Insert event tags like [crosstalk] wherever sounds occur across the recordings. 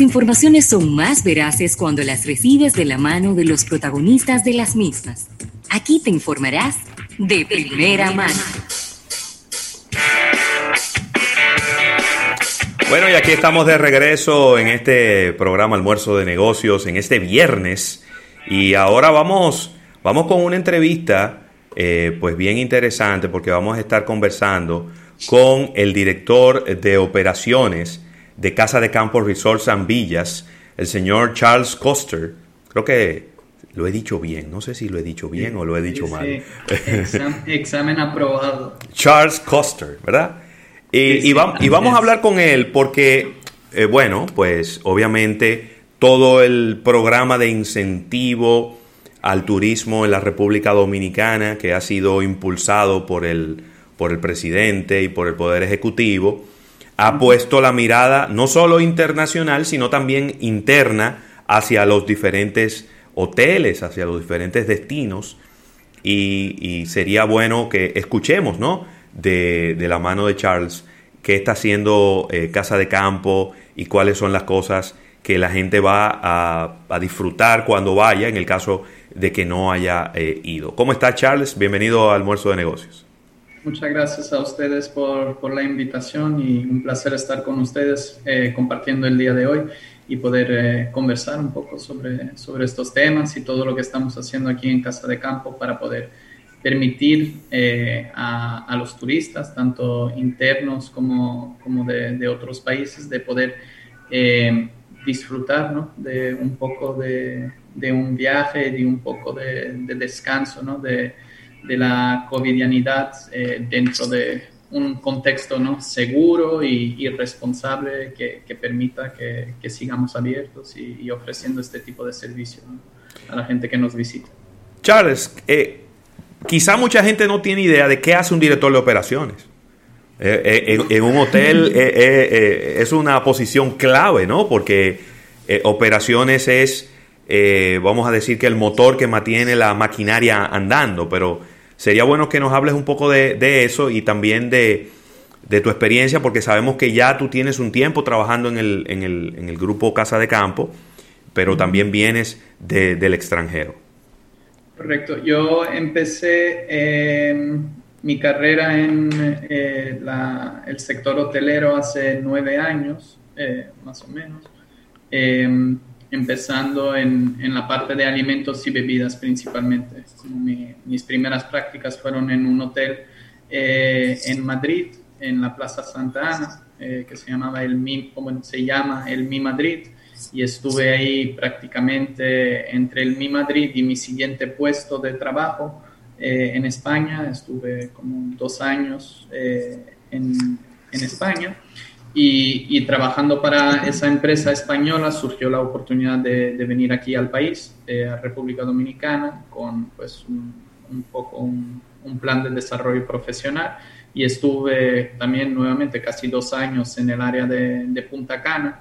Informaciones son más veraces cuando las recibes de la mano de los protagonistas de las mismas. Aquí te informarás de primera mano. Bueno, y aquí estamos de regreso en este programa Almuerzo de Negocios, en este viernes. Y ahora vamos, vamos con una entrevista, eh, pues bien interesante, porque vamos a estar conversando con el director de operaciones de Casa de Campo Resort San Villas, el señor Charles Coster. Creo que lo he dicho bien, no sé si lo he dicho bien o lo he dicho mal. [laughs] examen aprobado. Charles Coster, ¿verdad? Y, vamos a hablar con él porque, eh, bueno, pues obviamente todo el programa de incentivo al turismo en la República Dominicana que ha sido impulsado por el, por el presidente y por el Poder Ejecutivo, ha puesto la mirada no solo internacional, sino también interna hacia los diferentes hoteles, hacia los diferentes destinos. Y, sería bueno que escuchemos, ¿no? De, la mano de Charles, qué está haciendo eh, Casa de Campo y cuáles son las cosas que la gente va a, disfrutar cuando vaya, en el caso de que no haya eh, ido. ¿Cómo está Charles? Bienvenido al almuerzo de negocios. Muchas gracias a ustedes por, por la invitación y un placer estar con ustedes eh, compartiendo el día de hoy y poder eh, conversar un poco sobre, sobre estos temas y todo lo que estamos haciendo aquí en Casa de Campo para poder permitir a, a, los turistas, tanto internos como, como de, de otros países, de poder disfrutar ¿no? de un poco de, de, un viaje, de un poco de, descanso, ¿no? de, de, la covidianidad eh, dentro de un contexto ¿no? seguro y, responsable que, que permita que, que, sigamos abiertos y, ofreciendo este tipo de servicio a la gente que nos visita. Charles, eh, quizá mucha gente no tiene idea de qué hace un director de operaciones. Eh, en, un hotel [laughs] es una posición clave, ¿no? Porque operaciones es, vamos a decir que el motor que mantiene la maquinaria andando, pero sería bueno que nos hables un poco de, eso y también de, tu experiencia, porque sabemos que ya tú tienes un tiempo trabajando en el, en el, en el grupo Casa de Campo, pero también vienes del extranjero. Correcto. Yo empecé mi carrera en eh, el sector hotelero hace nueve años, eh, más o menos, empezando en, en, la parte de alimentos y bebidas principalmente. mis primeras prácticas fueron en un hotel eh, en Madrid, en la Plaza Santa Ana, que se llamaba el Mi, bueno, se llama el Mi Madrid, y estuve ahí prácticamente entre el Mi Madrid y mi siguiente puesto de trabajo eh, en España, estuve como dos años eh, en, en, España y, y, trabajando para esa empresa española surgió la oportunidad de, de venir aquí al país, eh, a República Dominicana, con pues un, un poco un, un, plan de desarrollo profesional y estuve también nuevamente casi dos años en el área de, de Punta Cana.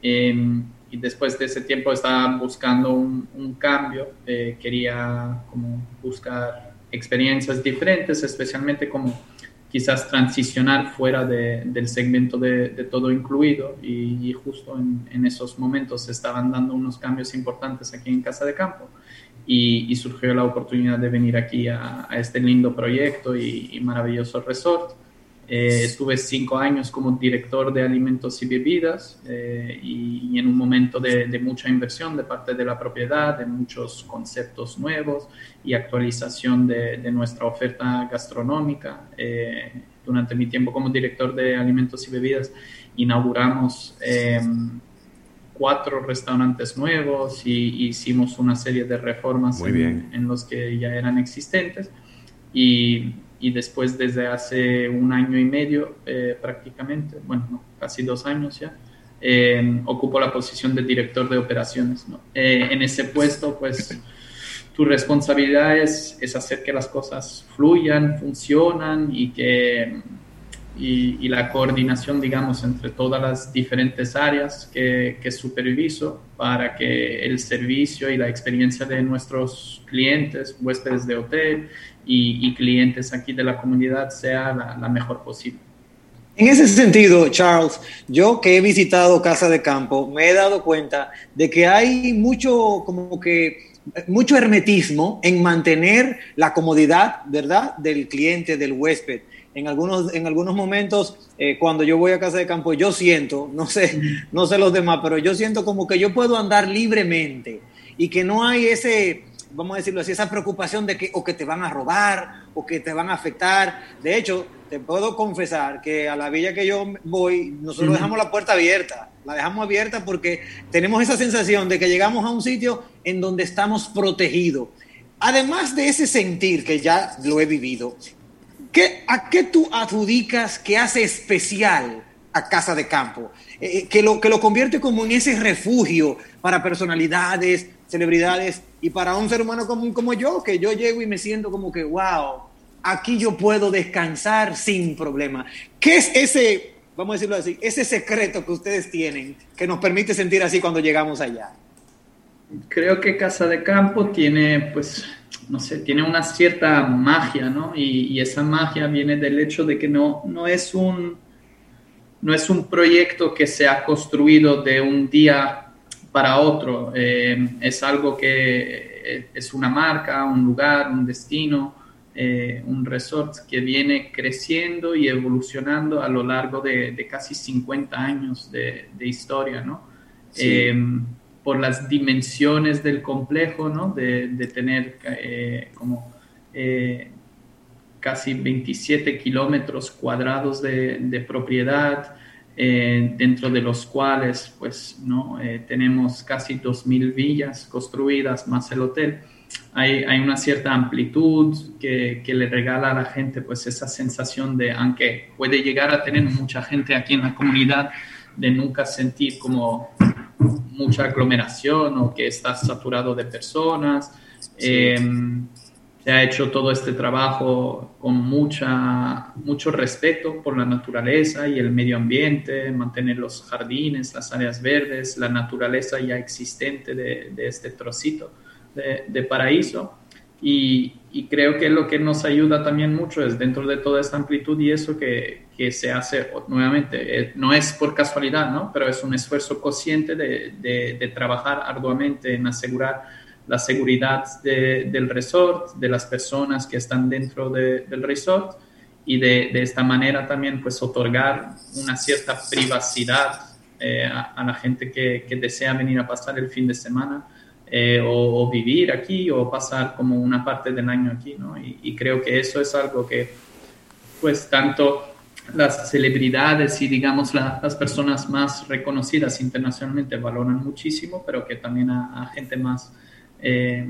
Em, y después de ese tiempo estaba buscando un, un cambio, quería como buscar experiencias diferentes, especialmente como quizás transicionar fuera de, del segmento de, todo incluido y, justo en, esos momentos se estaban dando unos cambios importantes aquí en Casa de Campo y, surgió la oportunidad de venir aquí a, este lindo proyecto y, y maravilloso resort. Eh, estuve cinco años como director de alimentos y bebidas eh, y, en un momento de, mucha inversión de parte de la propiedad, de muchos conceptos nuevos y actualización de, nuestra oferta gastronómica. Eh, durante mi tiempo como director de alimentos y bebidas inauguramos em, cuatro restaurantes nuevos y hicimos una serie de reformas en, en los que ya eran existentes. Y y después desde hace un año y medio eh, prácticamente, bueno, casi dos años ya, eh, ocupo la posición de director de operaciones. Eh, en ese puesto, pues tu responsabilidad es, es, hacer que las cosas fluyan, funcionan y que y, la coordinación, digamos, entre todas las diferentes áreas que, que superviso para que el servicio y la experiencia de nuestros clientes, huéspedes de hotel, y, clientes aquí de la comunidad sea la, mejor posible. En ese sentido, Charles, yo que he visitado Casa de Campo, me he dado cuenta de que hay mucho, como que, mucho hermetismo en mantener la comodidad, ¿verdad?, del cliente, del huésped. En algunos, en algunos momentos, eh, cuando yo voy a casa de campo, yo siento, no sé, no sé los demás, pero yo siento como que yo puedo andar libremente y que no hay ese, vamos a decirlo así, esa preocupación de que o que te van a robar o que te van a afectar. De hecho, te puedo confesar que a la villa que yo voy, nosotros dejamos la puerta abierta. La dejamos abierta porque tenemos esa sensación de que llegamos a un sitio en donde estamos protegidos. Además de ese sentir que ya lo he vivido, ¿qué, ¿a qué tú adjudicas que hace especial a Casa de Campo? Eh, eh, que, lo, que lo convierte como en ese refugio para personalidades, celebridades y para un ser humano común como yo, que yo llego y me siento como que, wow, aquí yo puedo descansar sin problema. ¿Qué es ese, vamos a decirlo así, ese secreto que ustedes tienen que nos permite sentir así cuando llegamos allá? Creo que Casa de Campo tiene, pues, no sé, tiene una cierta magia, ¿no? Y, esa magia viene del hecho de que no, no es un no es un proyecto que se ha construido de un día para otro. Eh, es algo que es una marca, un lugar, un destino, eh, un resort que viene creciendo y evolucionando a lo largo de, casi 50 años de, historia, ¿no? Eh, por las dimensiones del complejo, ¿no? De, tener eh, como casi 27 kilómetros cuadrados de, propiedad, dentro de los cuales, pues, ¿no? tenemos casi 2.000 villas construidas más el hotel hay, hay una cierta amplitud que, que, le regala a la gente pues esa sensación de, aunque puede llegar a tener mucha gente aquí en la comunidad, de nunca sentir como mucha aglomeración o que estás saturado de personas. Em, se ha hecho todo este trabajo con mucha, mucho respeto por la naturaleza y el medio ambiente, mantener los jardines, las áreas verdes, la naturaleza ya existente de, de este trocito de, paraíso. Y, creo que lo que nos ayuda también mucho es dentro de toda esta amplitud y eso que, que se hace nuevamente, eh, no es por casualidad, ¿no? pero es un esfuerzo consciente de, de, trabajar arduamente en asegurar la seguridad del resort, de las personas que están dentro del resort y de, esta manera también pues otorgar una cierta privacidad eh, a, la gente que, que desea venir a pasar el fin de semana eh, o, vivir aquí o pasar como una parte del año aquí, ¿no? Y, creo que eso es algo que, pues, tanto las celebridades y, digamos, las personas más reconocidas internacionalmente valoran muchísimo, pero que también a, gente más, eh,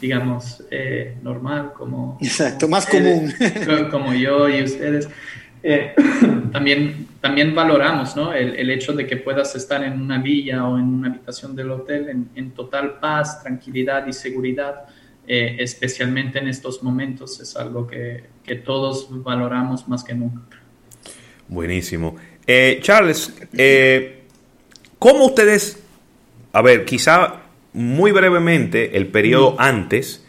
digamos, eh, normal, como... Exacto, más común. [laughs] Como yo y ustedes. Eh, [coughs] también, también valoramos ¿no? el, hecho de que puedas estar en una villa o en una habitación del hotel en, total paz, tranquilidad y seguridad, eh, especialmente en estos momentos, es algo que, que, todos valoramos más que nunca. Buenísimo. Eh, Charles, ¿cómo ustedes, a ver, quizá muy brevemente, el periodo antes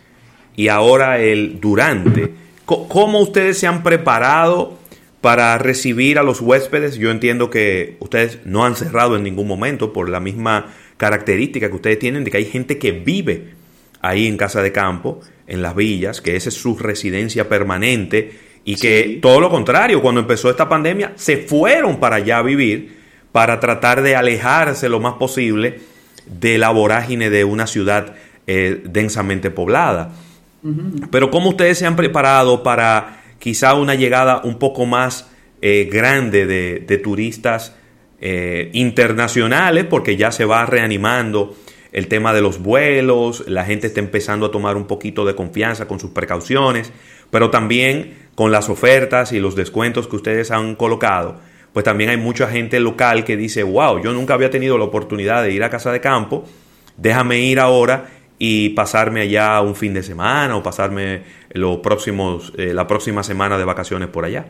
y ahora el durante, ¿cómo ustedes se han preparado? Para recibir a los huéspedes. Yo entiendo que ustedes no han cerrado en ningún momento por la misma característica que ustedes tienen de que hay gente que vive ahí en casa de campo, en las villas, que esa es su residencia permanente y que todo lo contrario, cuando empezó esta pandemia, se fueron para allá a vivir para tratar de alejarse lo más posible de la vorágine de una ciudad eh, densamente poblada. Pero ¿cómo ustedes se han preparado para quizá una llegada un poco más eh, grande de, turistas eh, internacionales, porque ya se va reanimando el tema de los vuelos, la gente está empezando a tomar un poquito de confianza con sus precauciones, pero también con las ofertas y los descuentos que ustedes han colocado, pues también hay mucha gente local que dice, wow, yo nunca había tenido la oportunidad de ir a casa de campo, déjame ir ahora y pasarme allá un fin de semana o pasarme los próximos, eh, la próxima semana de vacaciones por allá?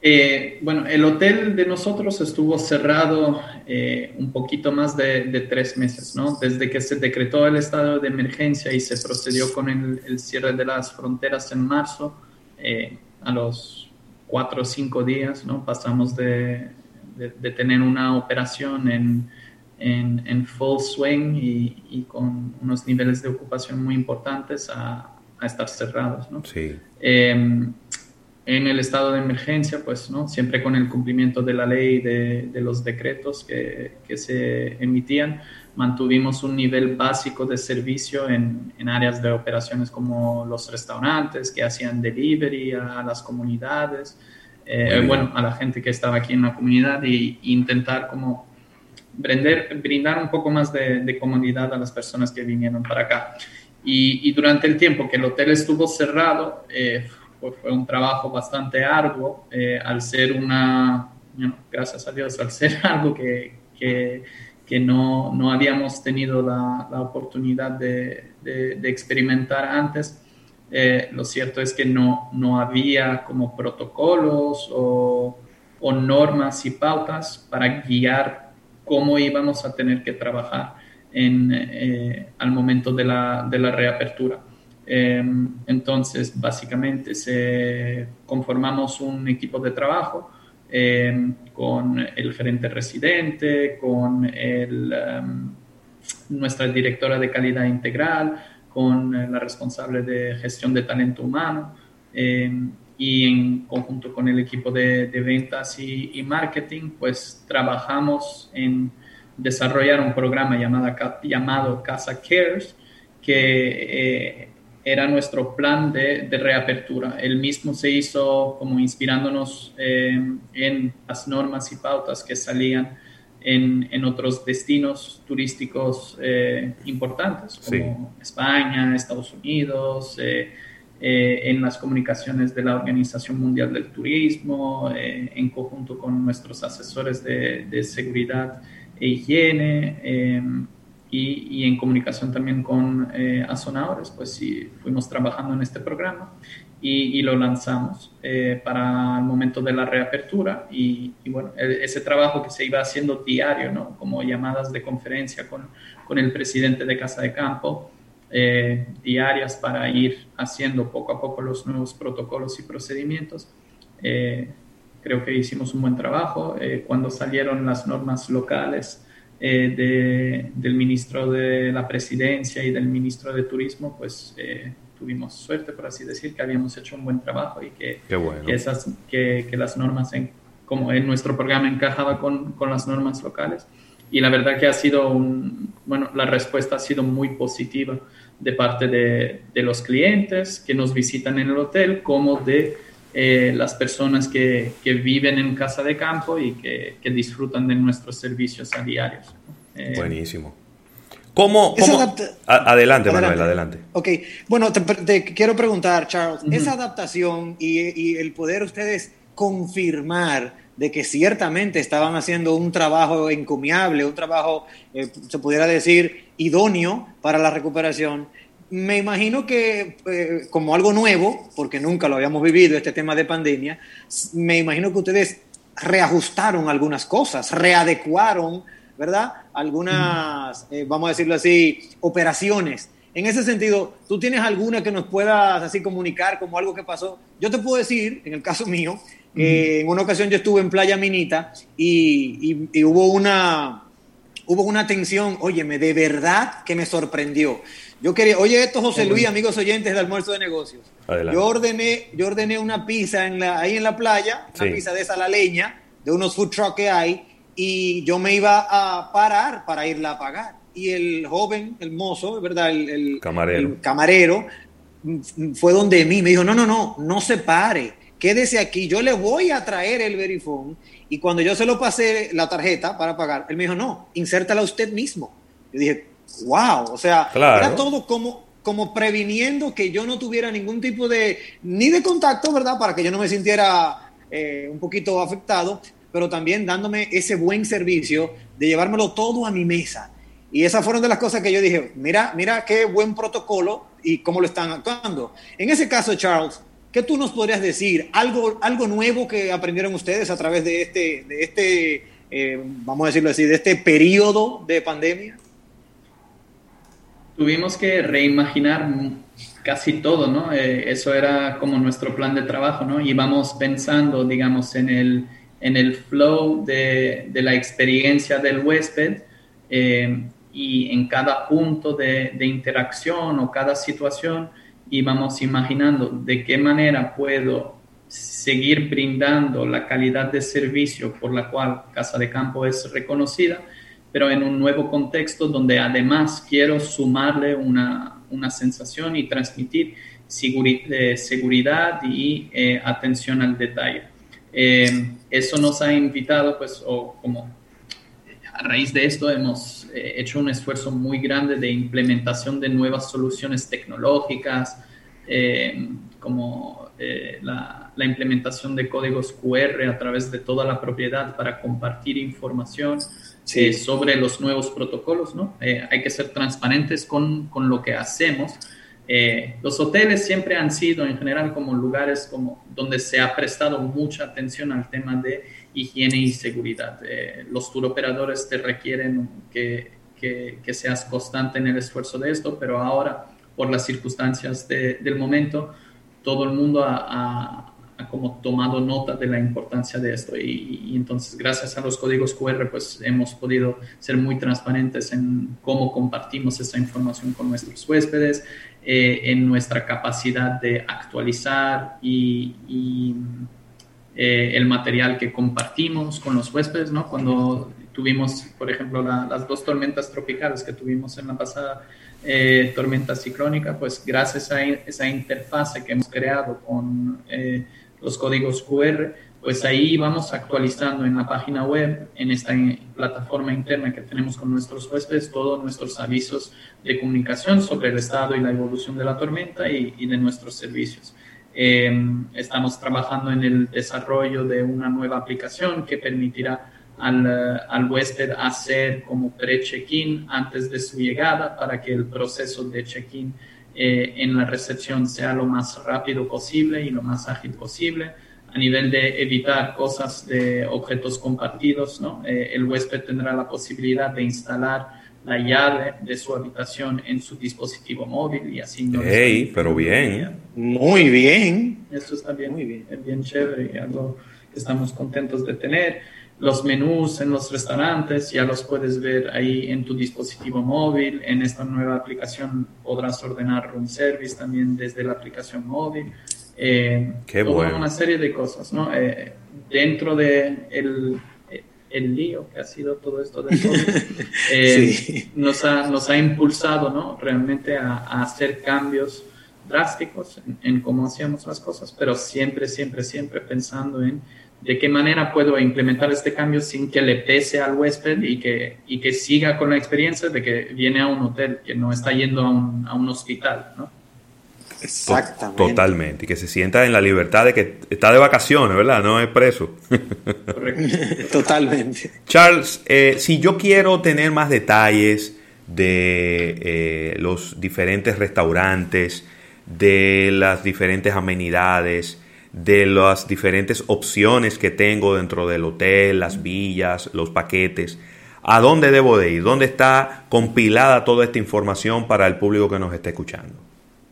Eh, bueno, el hotel de nosotros estuvo cerrado eh, un poquito más de, tres meses, ¿no? Desde que se decretó el estado de emergencia y se procedió con el, cierre de las fronteras en marzo, a los cuatro o cinco días, ¿no? Pasamos de, de, tener una operación en, en, full swing y, y, con unos niveles de ocupación muy importantes a, a estar cerrados, ¿no? Sí. Em, en el estado de emergencia, pues, ¿no? Siempre con el cumplimiento de la ley, de, de los decretos que, que, se emitían, mantuvimos un nivel básico de servicio en, en, áreas de operaciones como los restaurantes que hacían delivery a las comunidades, eh, bueno, a la gente que estaba aquí en la comunidad y, intentar como brindar, brindar un poco más de, de, comodidad a las personas que vinieron para acá. Y, y durante el tiempo que el hotel estuvo cerrado, eh, pues fue un trabajo bastante arduo, eh, al ser una, gracias a Dios, al ser [laughs] algo que, que, que no, no, habíamos tenido la, la oportunidad de, de, de, experimentar antes. Eh, lo cierto es que no, no había como protocolos o, o, normas y pautas para guiar cómo íbamos a tener que trabajar eh, al momento de la, reapertura. Em, entonces, básicamente, conformamos un equipo de trabajo em, con el gerente residente, con em, nuestra directora de calidad integral, con la responsable de gestión de talento humano y en conjunto con el equipo de, de ventas y, y, marketing, pues trabajamos en desarrollar un programa llamado, llamado Casa Cares, que eh, era nuestro plan de, de, reapertura. El mismo se hizo como inspirándonos eh, en las normas y pautas que salían en, en otros destinos turísticos eh, importantes, como sí. España, Estados Unidos, eh, eh, en las comunicaciones de la Organización Mundial del Turismo, eh, en conjunto con nuestros asesores de, de seguridad e higiene em, y, y, en comunicación también con eh, azonadores, pues sí, fuimos trabajando en este programa y, y lo lanzamos eh, para el momento de la reapertura y, y, bueno, e, ese trabajo que se iba haciendo diario, ¿no? Como llamadas de conferencia con, con el presidente de Casa de Campo, eh, diarias para ir haciendo poco a poco los nuevos protocolos y procedimientos. Eh, creo que hicimos un buen trabajo. Eh, cuando salieron las normas locales de, del ministro de la presidencia y del ministro de turismo, pues tuvimos suerte, por así decir, que habíamos hecho un buen trabajo y que, bueno. que esas, que, que, las normas, en, como en nuestro programa encajaba con, con, las normas locales. Y la verdad que ha sido un, bueno, la respuesta ha sido muy positiva de parte de, de los clientes que nos visitan en el hotel, como de eh, las personas que, que, viven en casa de campo y que, que disfrutan de nuestros servicios a diarios. Eh, Buenísimo. ¿Cómo? cómo? A adelante, Manuel, adelante. Ok, bueno, te, te quiero preguntar, Charles, uh -huh. esa adaptación y, y, el poder ustedes confirmar de que ciertamente estaban haciendo un trabajo encomiable, un trabajo, eh, se pudiera decir, idóneo para la recuperación, me imagino que eh, como algo nuevo, porque nunca lo habíamos vivido, este tema de pandemia, me imagino que ustedes reajustaron algunas cosas, readecuaron, ¿verdad? Algunas, eh, vamos a decirlo así, operaciones. En ese sentido, ¿tú tienes alguna que nos puedas así comunicar como algo que pasó? Yo te puedo decir, en el caso mío, eh, en una ocasión yo estuve en Playa Minita y, y, y hubo una hubo una tensión, óyeme, de verdad que me sorprendió. Yo quería, oye esto José Luis, amigos oyentes de almuerzo de negocios. Adelante. Yo ordené, yo ordené una pizza en la, ahí en la playa, una sí. pizza de esa la leña, de unos food trucks que hay, y yo me iba a parar para irla a pagar. Y el joven, el mozo, ¿verdad? El, el camarero. El camarero fue donde mí, me dijo, no, no, no, no se pare, quédese aquí, yo le voy a traer el verifón. Y cuando yo se lo pasé la tarjeta para pagar, él me dijo, no, insértala usted mismo. Yo dije, wow, o sea, claro. era todo como, como previniendo que yo no tuviera ningún tipo de, ni de contacto, ¿verdad? Para que yo no me sintiera eh, un poquito afectado, pero también dándome ese buen servicio de llevármelo todo a mi mesa. Y esas fueron de las cosas que yo dije, mira, mira qué buen protocolo y cómo lo están actuando. En ese caso, Charles, ¿qué tú nos podrías decir? ¿Algo, algo nuevo que aprendieron ustedes a través de este, de este eh, vamos a decirlo así, de este periodo de pandemia? tuvimos que reimaginar casi todo, ¿no? Eh, eso era como nuestro plan de trabajo, ¿no? Íbamos pensando, digamos, en el, en el flow de, de la experiencia del huésped eh, y en cada punto de, de, interacción o cada situación íbamos imaginando de qué manera puedo seguir brindando la calidad de servicio por la cual Casa de Campo es reconocida, pero en un nuevo contexto donde además quiero sumarle una, una sensación y transmitir eh, seguridad y eh, atención al detalle. Eh, eso nos ha invitado, pues, o como a raíz de esto hemos hecho un esfuerzo muy grande de implementación de nuevas soluciones tecnológicas, como la, la, implementación de códigos QR a través de toda la propiedad para compartir información sí. sobre los nuevos protocolos, ¿no? Eh, hay que ser transparentes con, con lo que hacemos. Eh, los hoteles siempre han sido en general como lugares como donde se ha prestado mucha atención al tema de higiene y seguridad. Eh, los tour operadores te requieren que, que, que, seas constante en el esfuerzo de esto, pero ahora, por las circunstancias de, del momento, todo el mundo ha, ha ha como tomado nota de la importancia de esto y, y, entonces gracias a los códigos QR pues hemos podido ser muy transparentes en cómo compartimos esa información con nuestros huéspedes, eh, en nuestra capacidad de actualizar y, y eh, el material que compartimos con los huéspedes, ¿no? Cuando tuvimos, por ejemplo, la, las dos tormentas tropicales que tuvimos en la pasada eh, tormenta ciclónica, pues gracias a esa interfase que hemos creado con eh, los códigos QR, pues ahí vamos actualizando en la página web, en esta plataforma interna que tenemos con nuestros huéspedes, todos nuestros avisos de comunicación sobre el estado y la evolución de la tormenta y de nuestros servicios. Eh, estamos trabajando en el desarrollo de una nueva aplicación que permitirá al, al huésped hacer como pre-check-in antes de su llegada para que el proceso de check-in eh, en la recepción sea lo más rápido posible y lo más ágil posible. A nivel de evitar cosas de objetos compartidos, ¿no? Eh, el huésped tendrá la posibilidad de instalar la llave de su habitación en su dispositivo móvil y así no hey, pero bien. Muy bien. Eso está bien, muy bien, es bien chévere y algo que estamos contentos de tener los menús en los restaurantes, ya los puedes ver ahí en tu dispositivo móvil. En esta nueva aplicación podrás ordenar room service también desde la aplicación móvil. Eh, Qué bueno. Una serie de cosas, ¿no? Eh, dentro de el, el, lío que ha sido todo esto de [laughs] eh, sí. nos, ha, nos ha impulsado, ¿no? Realmente a, a hacer cambios drásticos en, en cómo hacíamos las cosas, pero siempre, siempre, siempre pensando en de qué manera puedo implementar este cambio sin que le pese al huésped y que, y que siga con la experiencia de que viene a un hotel, que no está yendo a un, a un hospital, ¿no? Exactamente. Totalmente. Y que se sienta en la libertad de que está de vacaciones, ¿verdad? No es preso. [laughs] Totalmente. Charles, eh, si yo quiero tener más detalles de eh, los diferentes restaurantes, de las diferentes amenidades, de las diferentes opciones que tengo dentro del hotel, las villas, los paquetes. ¿A dónde debo de ir? ¿Dónde está compilada toda esta información para el público que nos está escuchando?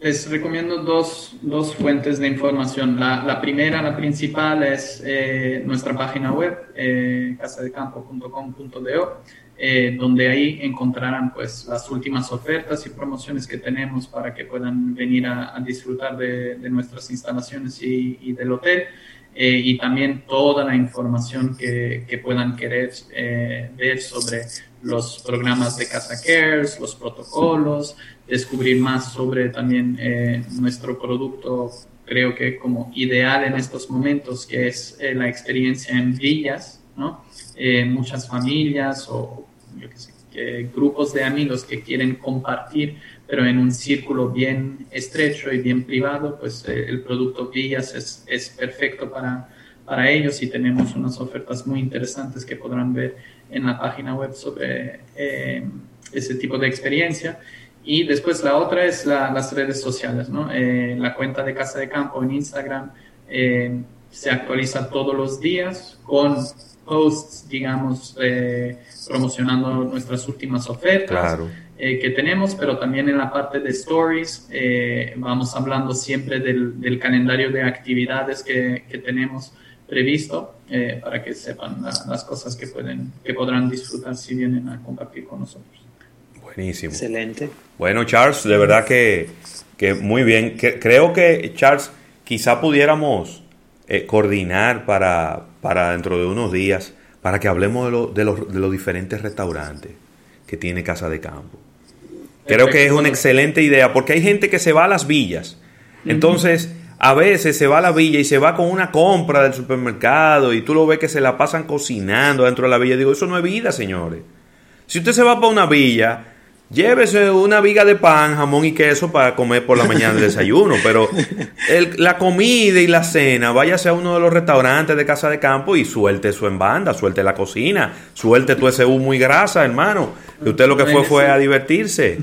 Les recomiendo dos, dos fuentes de información. La, primera, la principal, es eh, nuestra página web, eh, casadecampo.com.do, eh, donde ahí encontrarán pues, las últimas ofertas y promociones que tenemos para que puedan venir a, disfrutar de, nuestras instalaciones y, y del hotel. Eh, y también toda la información que, que puedan querer eh, ver sobre los programas de Casa Cares, los protocolos, descubrir más sobre también eh, nuestro producto, creo que como ideal en estos momentos, que es eh, la experiencia en villas, ¿no? Eh, muchas familias o yo qué sé, grupos de amigos que quieren compartir, pero en un círculo bien estrecho y bien privado, pues el producto villas es, es perfecto para, para ellos y tenemos unas ofertas muy interesantes que podrán ver en la página web sobre eh, ese tipo de experiencia. Y después la otra es la, las redes sociales, ¿no? Eh, la cuenta de Casa de Campo en Instagram eh, se actualiza todos los días con posts, digamos, eh, promocionando nuestras últimas ofertas que tenemos, pero también en la parte de stories vamos hablando siempre del, calendario de actividades que, que tenemos previsto para que sepan las cosas que, pueden, que podrán disfrutar si vienen a compartir con nosotros. Buenísimo. Excelente. Bueno, Charles, de verdad que, que muy bien. creo que, Charles, quizá pudiéramos eh, coordinar para, para dentro de unos días, para que hablemos de, los, de los diferentes restaurantes que tiene Casa de Campo. Creo que es una excelente idea, porque hay gente que se va a las villas. Entonces, a veces se va a la villa y se va con una compra del supermercado y tú lo ves que se la pasan cocinando dentro de la villa. Digo, eso no es vida, señores. Si usted se va para una villa, Llévese una viga de pan, jamón y queso para comer por la mañana el [laughs] desayuno, pero la comida y la cena, váyase a uno de los restaurantes de casa de campo y suelte eso en banda, suelte la cocina, suelte todo ese humo y grasa, hermano. Y usted lo que fue fue a divertirse.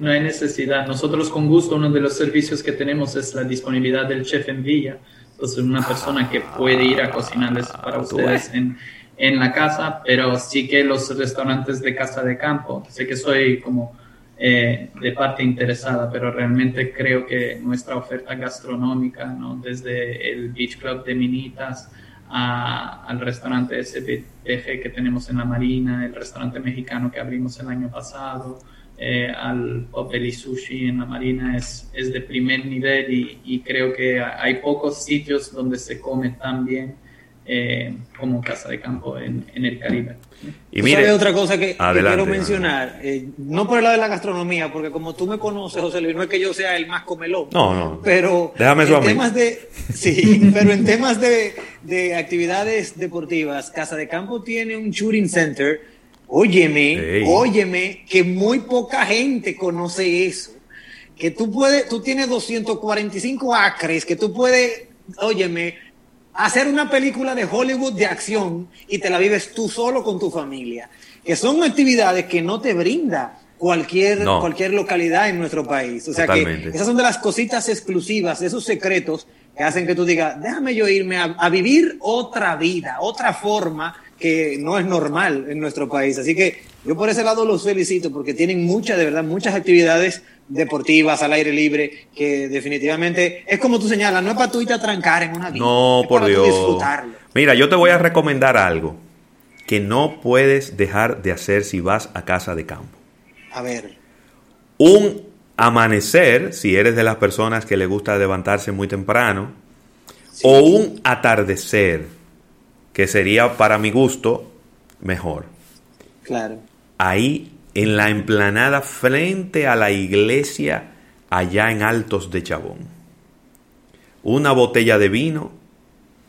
No hay necesidad. Nosotros con gusto uno de los servicios que tenemos es la disponibilidad del chef en villa. Entonces una persona que puede ir a cocinarles para ustedes en en la casa, pero sí que los restaurantes de casa de campo, sé que soy como eh, de parte interesada, pero realmente creo que nuestra oferta gastronómica, ¿no? desde el Beach Club de Minitas al restaurante SPG que tenemos en la Marina, el restaurante mexicano que abrimos el año pasado, eh, al Popeli Sushi en la Marina es, es de primer nivel y, y, creo que hay pocos sitios donde se come tan bien eh, como casa de campo en, el Caribe. Y mire, otra cosa que, quiero mencionar, eh, no por el lado de la gastronomía, porque como tú me conoces, José Luis, no es que yo sea el más comelón. No, no. Pero Déjame en temas de, [laughs] sí, pero en temas de, de, actividades deportivas, Casa de Campo tiene un shooting center. Óyeme, óyeme, que muy poca gente conoce eso. Que tú puedes, tú tienes 245 acres, que tú puedes, óyeme, hacer una película de Hollywood de acción y te la vives tú solo con tu familia. Que son actividades que no te brinda cualquier, cualquier localidad en nuestro país. O sea que esas son de las cositas exclusivas, esos secretos que hacen que tú digas, déjame yo irme a, vivir otra vida, otra forma que no es normal en nuestro país. Así que yo por ese lado los felicito porque tienen muchas, de verdad, muchas actividades deportivas al aire libre que definitivamente es como tú señalas, no es para tú irte a trancar en una vida. No, por Dios. Mira, yo te voy a recomendar algo que no puedes dejar de hacer si vas a casa de campo. A ver. Un amanecer, si eres de las personas que le gusta levantarse muy temprano, o un atardecer, que sería para mi gusto mejor. Claro. Ahí en la emplanada frente a la iglesia allá en Altos de Chabón. Una botella de vino,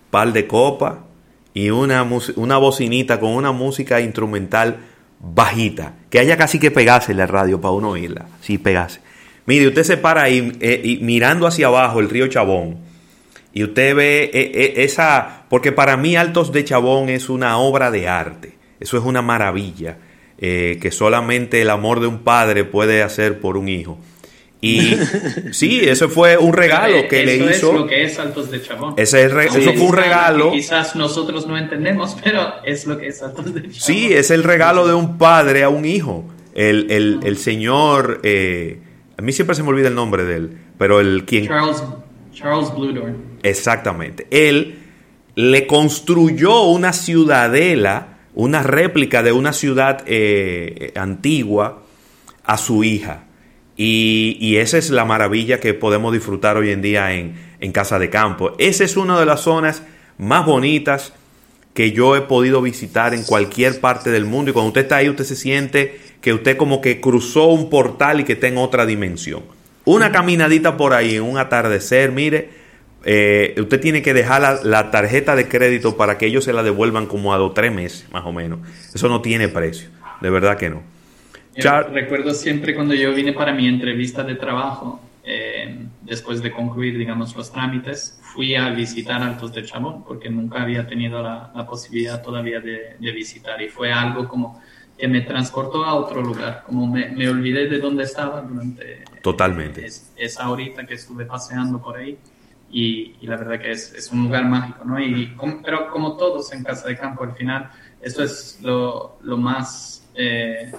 par de copa y una, una bocinita con una música instrumental bajita, que haya casi que pegase la radio para uno oírla, sí pegase. Mire, usted se para ahí eh, y mirando hacia abajo el río Chabón y usted ve eh, eh, esa, porque para mí Altos de Chabón es una obra de arte, eso es una maravilla. Eh, que solamente el amor de un padre puede hacer por un hijo. Y [laughs] sí, eso fue un regalo que le hizo. Eso es lo que es Altos de Chabón. Ese eso fue un regalo. Quizás nosotros no entendemos, pero es lo que es Altos de Chabón. Sí, es el regalo de un padre a un hijo. El, el, el señor, eh, a mí siempre se me olvida el nombre de él, pero el quien. Charles, Charles Bludorn. Exactamente. Él le construyó una ciudadela una réplica de una ciudad eh, antigua a su hija. Y, esa es la maravilla que podemos disfrutar hoy en día en, en, Casa de Campo. Esa es una de las zonas más bonitas que yo he podido visitar en cualquier parte del mundo. Y cuando usted está ahí, usted se siente que usted como que cruzó un portal y que está en otra dimensión. Una caminadita por ahí en un atardecer, mire, eh, usted tiene que dejar la, tarjeta de crédito para que ellos se la devuelvan como a dos tres meses, más o menos. Eso no tiene precio, de verdad que no. recuerdo siempre cuando yo vine para mi entrevista de trabajo, eh, después de concluir, digamos, los trámites, fui a visitar Altos de Chabón, porque nunca había tenido la, posibilidad todavía de, visitar y fue algo como que me transportó a otro lugar, como me, olvidé de dónde estaba durante Totalmente. esa horita que estuve paseando por ahí y, la verdad que es, es, un lugar mágico, ¿no? Y pero como todos en Casa de Campo, al final, eso es lo, lo más eh,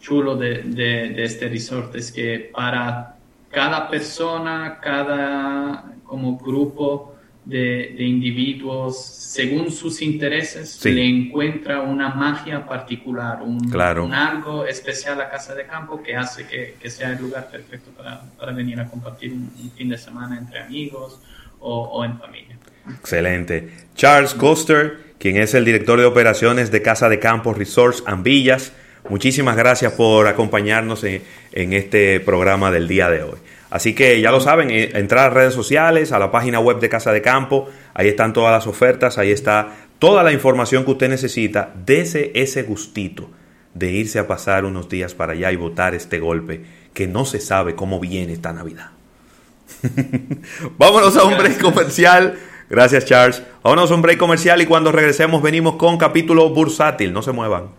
chulo de, de, este resort, es que para cada persona, cada como grupo de, de individuos, según sus intereses, le encuentra una magia particular, un, algo especial a Casa de Campo que hace que, que sea el lugar perfecto para, para venir a compartir un, fin de semana entre amigos o, o en familia. Excelente. Charles Coster, quien es el director de operaciones de Casa de Campo Resorts Ambillas, muchísimas gracias por acompañarnos en, en este programa del día de hoy. Así que ya lo saben, eh, entrar a redes sociales, a la página web de Casa de Campo, ahí están todas las ofertas, ahí está toda la información que usted necesita. Dese ese gustito de irse a pasar unos días para allá y votar este golpe que no se sabe cómo viene esta Navidad. [laughs] Vámonos a un break comercial. Gracias Charles. Vámonos a un break comercial y cuando regresemos venimos con capítulo bursátil. No se muevan.